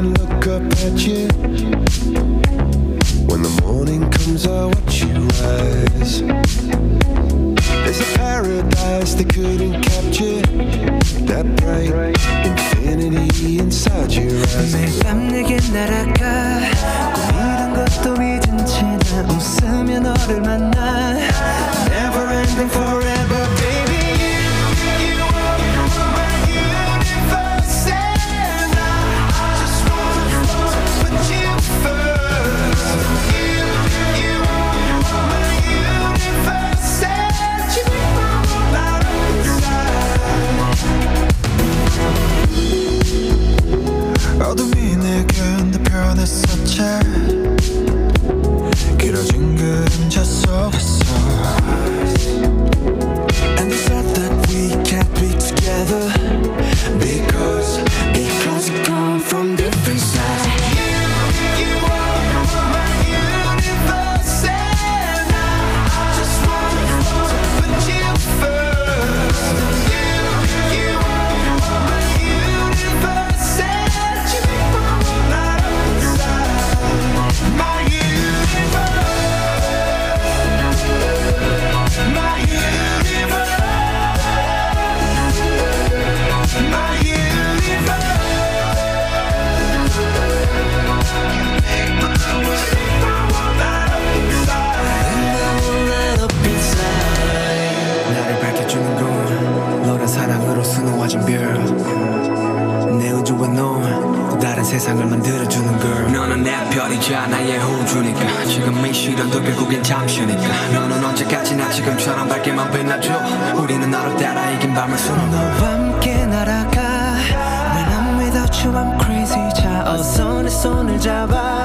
look up at you. When the morning comes, I watch you rise. There's a paradise they couldn't capture. That bright infinity inside your eyes. Never ending forever. 세상을 만들어주는 걸 너는 내 별이자 나의 호주니까. 지금 이 시련도 결국엔 잠시니까. 너는 언제까지나 지금처럼 밝게만 빛나줘. 우리는 너를 따라 이긴 밤을 수놓아. 너와 함께 날아가. When I'm without you I'm crazy. 자 어서 내 손을 잡아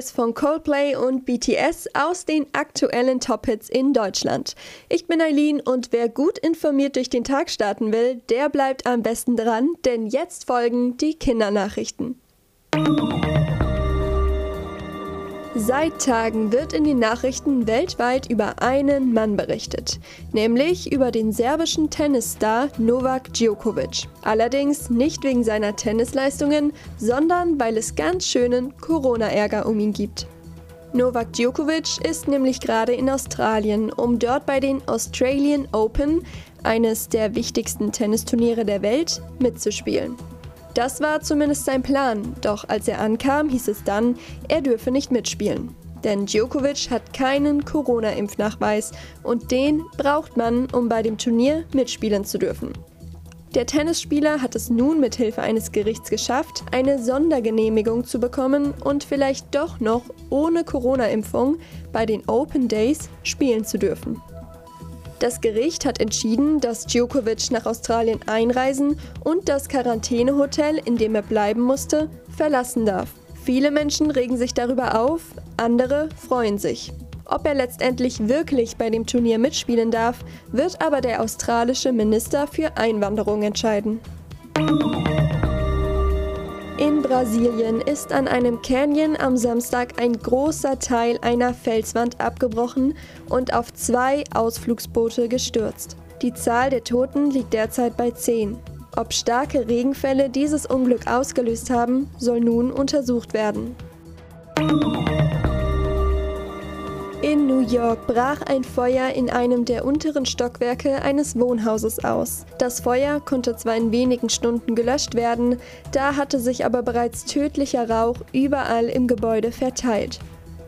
Universe von Coldplay und BTS aus den aktuellen Top-Hits in Deutschland. Ich bin Eileen und wer gut informiert durch den Tag starten will, der bleibt am besten dran, denn jetzt folgen die Kindernachrichten. Seit Tagen wird in den Nachrichten weltweit über einen Mann berichtet, nämlich über den serbischen Tennisstar Novak Djokovic. Allerdings nicht wegen seiner Tennisleistungen, sondern weil es ganz schönen Corona-Ärger um ihn gibt. Novak Djokovic ist nämlich gerade in Australien, um dort bei den Australian Open, eines der wichtigsten Tennisturniere der Welt, mitzuspielen. Das war zumindest sein Plan, doch als er ankam, hieß es dann, er dürfe nicht mitspielen. Denn Djokovic hat keinen Corona-Impfnachweis und den braucht man, um bei dem Turnier mitspielen zu dürfen. Der Tennisspieler hat es nun mit Hilfe eines Gerichts geschafft, eine Sondergenehmigung zu bekommen und vielleicht doch noch ohne Corona-Impfung bei den Open Days spielen zu dürfen. Das Gericht hat entschieden, dass Djokovic nach Australien einreisen und das Quarantänehotel, in dem er bleiben musste, verlassen darf. Viele Menschen regen sich darüber auf, andere freuen sich. Ob er letztendlich wirklich bei dem Turnier mitspielen darf, wird aber der australische Minister für Einwanderung entscheiden. In Brasilien ist an einem Canyon am Samstag ein großer Teil einer Felswand abgebrochen und auf zwei Ausflugsboote gestürzt. Die Zahl der Toten liegt derzeit bei 10. Ob starke Regenfälle dieses Unglück ausgelöst haben, soll nun untersucht werden. In New York brach ein Feuer in einem der unteren Stockwerke eines Wohnhauses aus. Das Feuer konnte zwar in wenigen Stunden gelöscht werden, da hatte sich aber bereits tödlicher Rauch überall im Gebäude verteilt.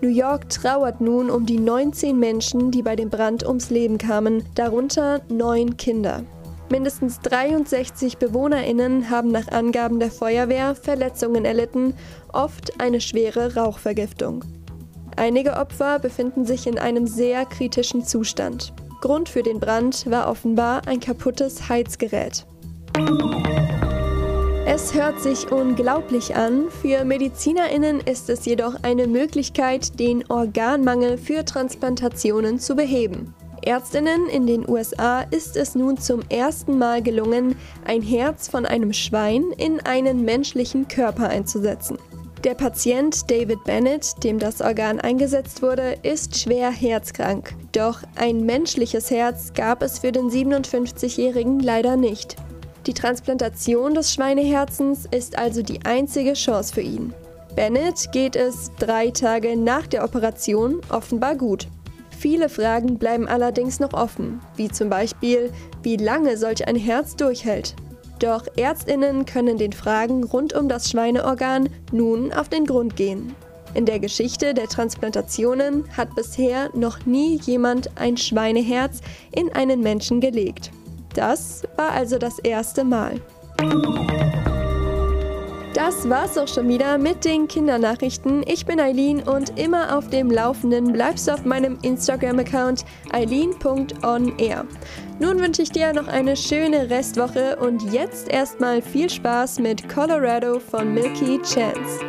New York trauert nun um die 19 Menschen, die bei dem Brand ums Leben kamen, darunter neun Kinder. Mindestens 63 Bewohnerinnen haben nach Angaben der Feuerwehr Verletzungen erlitten, oft eine schwere Rauchvergiftung. Einige Opfer befinden sich in einem sehr kritischen Zustand. Grund für den Brand war offenbar ein kaputtes Heizgerät. Es hört sich unglaublich an, für Medizinerinnen ist es jedoch eine Möglichkeit, den Organmangel für Transplantationen zu beheben. Ärztinnen in den USA ist es nun zum ersten Mal gelungen, ein Herz von einem Schwein in einen menschlichen Körper einzusetzen. Der Patient David Bennett, dem das Organ eingesetzt wurde, ist schwer herzkrank. Doch ein menschliches Herz gab es für den 57-Jährigen leider nicht. Die Transplantation des Schweineherzens ist also die einzige Chance für ihn. Bennett geht es drei Tage nach der Operation offenbar gut. Viele Fragen bleiben allerdings noch offen, wie zum Beispiel, wie lange solch ein Herz durchhält. Doch Ärztinnen können den Fragen rund um das Schweineorgan nun auf den Grund gehen. In der Geschichte der Transplantationen hat bisher noch nie jemand ein Schweineherz in einen Menschen gelegt. Das war also das erste Mal. Das war's auch schon wieder mit den Kindernachrichten. Ich bin Eileen und immer auf dem Laufenden bleibst du auf meinem Instagram-Account eileen.onair. Nun wünsche ich dir noch eine schöne Restwoche und jetzt erstmal viel Spaß mit Colorado von Milky Chance.